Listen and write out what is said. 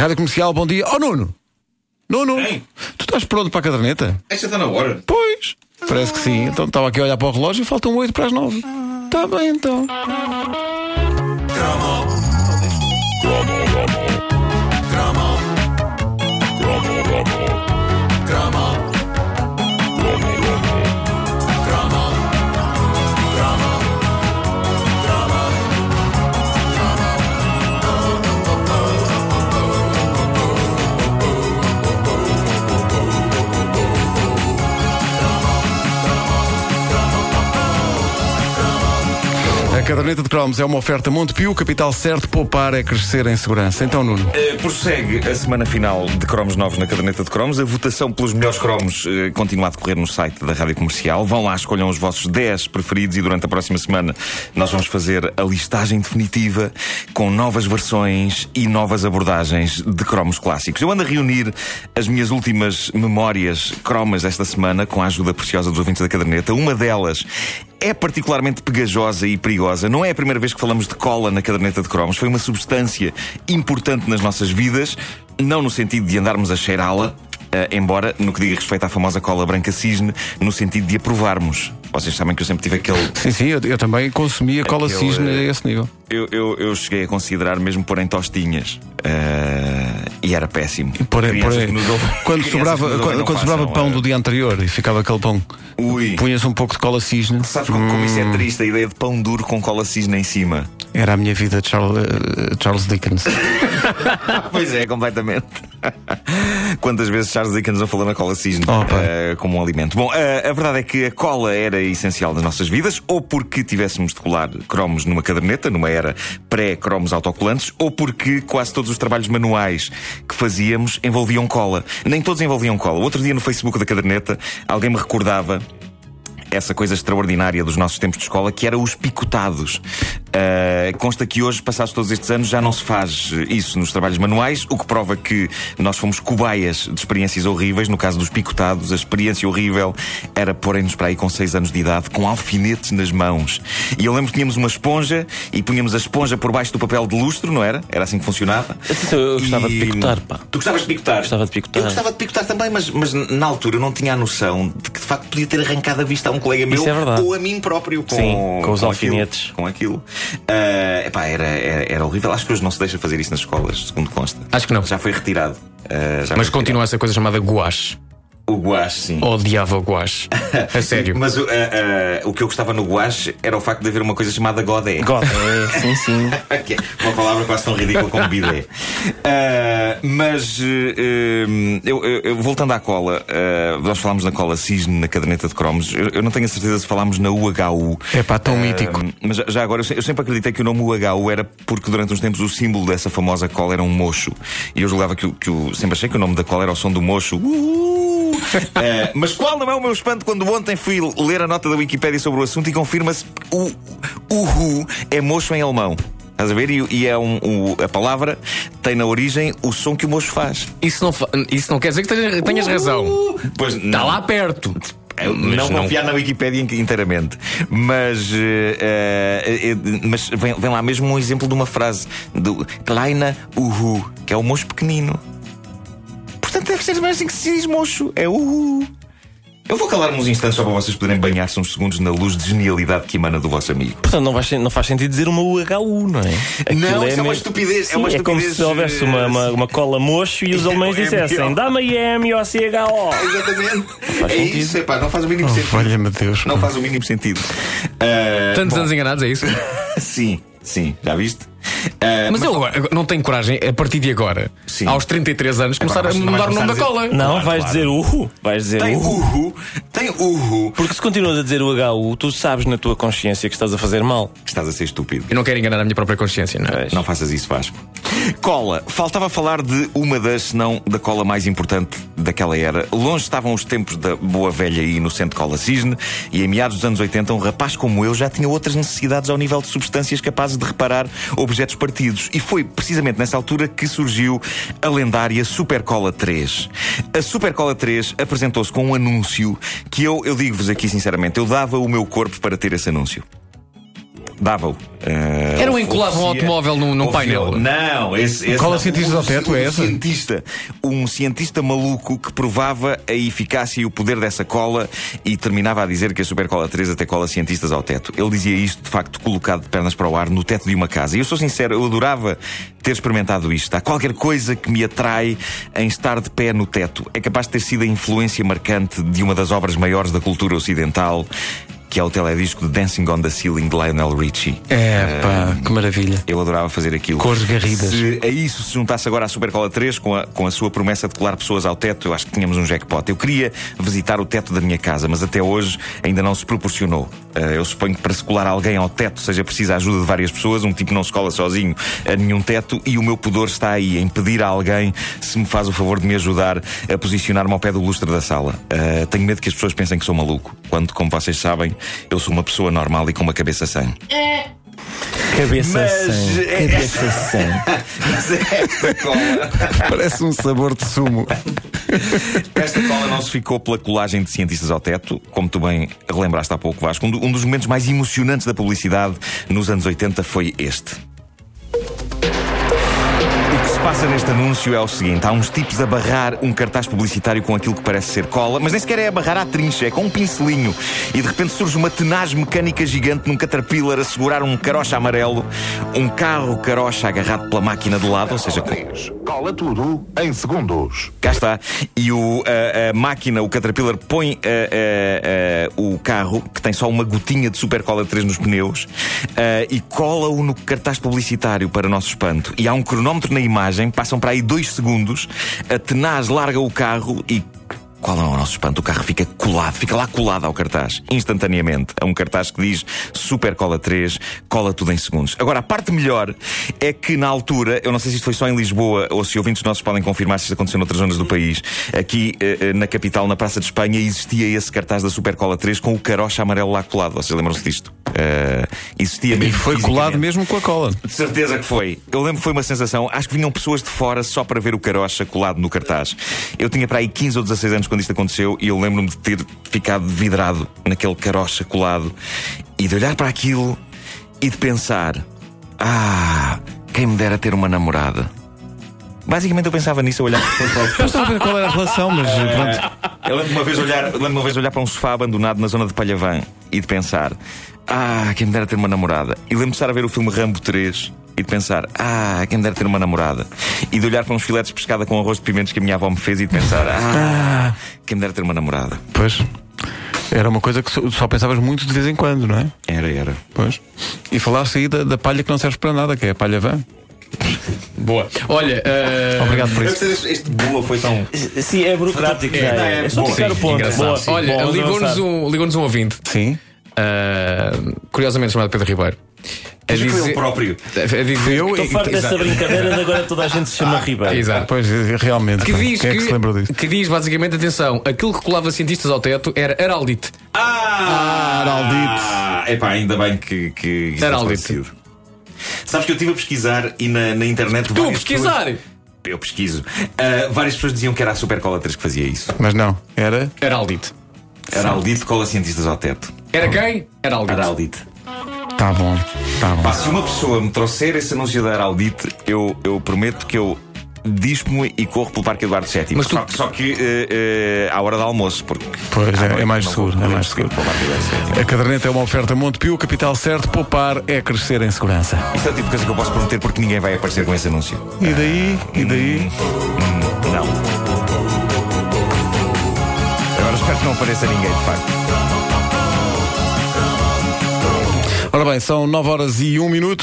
Rádio Comercial, bom dia. Oh, Nuno! Nuno! Quem? Tu estás pronto para a caderneta? Esta está na hora. Pois! Parece que sim. Então estava aqui a olhar para o relógio e faltam 8 para as 9. Está bem então. A caderneta de cromos é uma oferta Montepio, capital certo, poupar é crescer em segurança. Então, Nuno. Uh, prossegue a semana final de cromos novos na caderneta de cromos. A votação pelos melhores cromos uh, continua a decorrer no site da Rádio Comercial. Vão lá, escolham os vossos 10 preferidos e durante a próxima semana nós vamos fazer a listagem definitiva com novas versões e novas abordagens de cromos clássicos. Eu ando a reunir as minhas últimas memórias cromas desta semana com a ajuda preciosa dos ouvintes da caderneta. Uma delas é particularmente pegajosa e perigosa. Não é a primeira vez que falamos de cola na caderneta de cromos. Foi uma substância importante nas nossas vidas, não no sentido de andarmos a cheirá-la, Uh, embora, no que diga respeito à famosa cola branca cisne, no sentido de aprovarmos. Vocês sabem que eu sempre tive aquele. Sim, sim, eu, eu também consumia cola cisne eh, a esse nível. Eu, eu, eu cheguei a considerar mesmo pôr em tostinhas. Uh, e era péssimo. Por, Crianças por- que nos ouvem- quando sobrava, quando, quando sobrava pão do dia anterior e ficava aquele pão, punhas um pouco de cola cisne. Sabes como, como isso é triste, a ideia de pão duro com cola cisne em cima? Era a minha vida de Charles, eh, Charles Dickens. Pois é, completamente. Quantas vezes Charles Dickens não falou na cola cisne Oh, eh, como um alimento? Bom, eh, a verdade é que a cola era essencial nas nossas vidas, ou porque tivéssemos de colar cromos numa caderneta, numa era pré-cromos autocolantes, ou porque quase todos os trabalhos manuais que fazíamos envolviam cola. Nem todos envolviam cola. Outro dia no Facebook da caderneta, alguém me recordava essa coisa extraordinária dos nossos tempos de escola, que era os picotados. Uh, consta que hoje, passados todos estes anos, já não se faz isso nos trabalhos manuais, o que prova que nós fomos cobaias de experiências horríveis. No caso dos picotados, a experiência horrível era porem-nos para aí com 6 anos de idade, com alfinetes nas mãos. E eu lembro que tínhamos uma esponja e punhamos a esponja por baixo do papel de lustro, não era? Era assim que funcionava. Eu gostava de E- picotar, pá. Tu gostavas de picotar? Gostava de picotar. Eu gostava de picotar também, mas, mas na altura eu não tinha a noção de que de facto podia ter arrancado a vista a um colega meu é ou a mim próprio com, Sim, com os aquilo, alfinetes. com aquilo. Ah, epá, era, era, era horrível. Acho que hoje não se deixa fazer isso nas escolas, segundo consta. Acho que não. Já foi retirado. Ah, já Mas foi continua essa coisa chamada guache. O guache, sim. Odiava o guache. A sério. Mas o, ah, ah, o que eu gostava no guache era o facto de haver uma coisa chamada godé. God, é, sim, sim. É uma palavra quase tão ridícula como bidé. Ah, mas eu, eu- voltando à cola, nós falámos na cola cisne na caderneta de cromos. Eu, eu não tenho a certeza se falámos na UHU. Epá, tão Ah, mítico. Mas já- agora, eu eu sempre acreditei que o nome UHU era porque durante uns tempos o símbolo dessa famosa cola era um mocho. E eu julgava que, que o, sempre achei que o nome da cola era o som do mocho. Uh! Ah, mas qual não é o meu espanto quando ontem fui ler a nota da Wikipédia sobre o assunto e confirma-se que o uhu é mocho em alemão. Estás a ver? E, e é um, o- a palavra tem na origem o som que o mocho faz. Isso não, fa- isso não quer dizer que tenhas, tenhas razão. Pois Está não. lá perto. Eu Mas não confiar na Wikipédia in- inteiramente. Mas, eh, eh, mas vem, vem lá mesmo um exemplo de uma frase do Kleina Uhu, que é o mocho pequenino. Deve ser mais assim que se diz mocho. É Uhu. Eu vou calar-me uns instantes só para vocês poderem banhar-se uns segundos na luz de genialidade que emana do vosso amigo. Portanto, não, vai, não faz sentido dizer uma UHU, não é? Aquilo Não, isso é uma estupidez, é Sim, uma como estupidez, se houvesse uma, uma, uma cola mocho e os alemães É dissessem dá-me a M-O-C-H-O. Exatamente. faz é sentido. isso, epá, não faz o mínimo Oh, sentido. valha-me Deus. Não faz o mínimo sentido. Ah, Tantos bom, anos enganados, é isso? Sim, sim, já viste? Ah, Mas eu agora, não tenho coragem, a partir de agora, Sim. aos 33 anos, começar a mas mudar o nome da cola. Não, Claro, vais claro. dizer Uhu. Vais dizer Tem Uhu. uhu, tem uhu. Porque se continuas a dizer UHU, tu sabes na tua consciência que estás a fazer mal. Estás a ser estúpido. Eu não quero enganar a minha própria consciência, não é? Não faças isso, Vasco. Cola. Faltava falar de uma das, se não da cola mais importante daquela era. Longe estavam os tempos da boa velha e inocente cola cisne, e em meados dos anos 80, um rapaz como eu já tinha outras necessidades ao nível de substâncias capazes de reparar objetos partidos. E foi precisamente nessa altura que surgiu a lendária Super Cola 3. A Super Cola 3 apresentou-se com um anúncio que eu, eu digo-vos aqui sinceramente, eu dava o meu corpo para ter esse anúncio. Dava-o. Eh, Era um encolava um automóvel num- num painel. Não, esse, esse Cola não. cientistas ao teto, um, é essa? cientista, um cientista maluco que provava a eficácia e o poder dessa cola e terminava a dizer que a Super Cola 3 até cola cientistas ao teto. Ele dizia isto, de facto, colocado de pernas para o ar no teto de uma casa. E eu sou sincero, eu adorava ter experimentado isto. Há qualquer coisa que me atrai em estar de pé no teto. É capaz de ter sido a influência marcante de uma das obras maiores da cultura ocidental. Que é o teledisco de Dancing on the Ceiling de Lionel Richie. É, pá, que maravilha. Eu adorava fazer aquilo. Cores garridas. Se a isso se juntasse agora a Supercola 3 com a, com a sua promessa de colar pessoas ao teto, eu acho que tínhamos um jackpot. Eu queria visitar o teto da minha casa, mas até hoje ainda não se proporcionou. Eh, eu suponho que para se colar alguém ao teto seja preciso a ajuda de várias pessoas. Um tipo não se cola sozinho a nenhum teto e o meu pudor está aí em pedir a alguém se me faz o favor de me ajudar a posicionar-me ao pé do lustre da sala. Eh, tenho medo que as pessoas pensem que sou maluco, quando, como vocês sabem, eu sou uma pessoa normal e com uma cabeça sã. Cabeça Mas- sem. Cabeça sem. Mas esta cola. Parece um sabor de sumo. Esta cola não se ficou pela colagem de cientistas ao teto, como tu bem relembraste há pouco, Vasco. Um dos momentos mais emocionantes da publicidade nos anos 80 foi este. O que se passa neste anúncio é o seguinte: há uns tipos a barrar um cartaz publicitário com aquilo que parece ser cola, mas nem sequer é a barrar à trincha, é com um pincelinho. E de repente surge uma tenaz mecânica gigante num caterpillar a segurar um carocha amarelo, um carro carocha agarrado pela máquina de lado, ou seja, com- Cola tudo em segundos. Cá está. E o, a, a máquina, o Caterpillar, põe a- a- o carro, que tem só uma gotinha de Super Cola 3 nos pneus, e cola-o no cartaz publicitário, para nosso espanto. E há um cronómetro na imagem, passam para aí dois segundos, a tenaz larga o carro e. Qual é o nosso espanto? O carro fica colado, fica lá colado ao cartaz, instantaneamente. É um cartaz que diz Super Cola 3, cola tudo em segundos. Agora, a parte melhor é que na altura, eu não sei se isto foi só em Lisboa ou se ouvintes nossos podem confirmar se isto aconteceu noutras zonas do país, aqui eh, eh, na capital, na Praça de Espanha, existia esse cartaz da Super Cola 3 com o carocha amarelo lá colado. Vocês lembram-se disto? Eh, existia E mesmo. foi colado mesmo com a cola. De certeza que foi. Eu lembro que foi uma sensação. Acho que vinham pessoas de fora só para ver o carocha colado no cartaz. Eu tinha para aí 15 ou 16 anos quando isto aconteceu e eu lembro-me de ter ficado vidrado naquele carocha colado e de olhar para aquilo e de pensar: Ah, quem me dera ter uma namorada. Basicamente eu pensava nisso, eu olhava para Eu estava a ver qual era a relação, mas pronto. eu lembro-me uma vez olhar, lembro-me uma vez olhar para um sofá abandonado na zona de Palhavã e de pensar: Ah, quem me dera ter uma namorada. E lembro-me de estar a ver o filme Rambo 3 e de pensar: Ah, quem me dera ter uma namorada. E de olhar para uns filetes de pescada com arroz de pimentos que a minha avó me fez e de pensar: Ah, quem me dera ter uma namorada. Pois. Era uma coisa que só, só pensavas muito de vez em quando, não é? Era, era. Pois. E falaste aí da, da palha que não serve para nada, que é a palha vã. Boa. Olha, eh, Obrigado por isso. Este, boa foi tão. Sim, é burocrático. já é, é só Bom, tocar o sim, ponto. Boa. Olha, ligou-nos um, ligou um ouvinte, Sim. eh, curiosamente chamado Pedro Ribeiro. A Mas foi ele próprio. a dizer- Eu Estou farto dessa brincadeira de agora toda a gente se chama Ribeiro. Exato. Pois, é, realmente. Que pá, diz, Quem é que se lembrou disso? que diz basicamente, atenção, aquilo que colava cientistas ao teto era Heraldite. Ah, Araldite. Ah, epá, ainda bem que, que Araldite. esclarecido. Sabes que eu estive a pesquisar e na, na internet. Tu, pesquisar! pessoas- Eu pesquiso. Ah, várias pessoas diziam que era a Super Cola 3 que fazia isso. Mas não, era. Heraldite. Era Aldite cola cientistas ao teto. Era quem? Heraldite. Era Aldite. Tá bom, tá bom. Pá, se uma pessoa me trouxer esse anúncio da Araldite, eu, eu prometo que eu dispo-me e corro pelo Parque Eduardo VII. Mas tu- só, só que eh, eh, à hora do almoço, porque. Pois, é- é mais seguro, é mais seguro. para o Parque Eduardo VII. A caderneta é uma oferta Montepio, capital certo, poupar é crescer em segurança. Isto é o tipo de coisa que eu posso prometer porque ninguém vai aparecer com esse anúncio. E daí, e daí. Não. Agora espero que não apareça ninguém, de facto. Ora bem, são 9 horas e 1 minuto.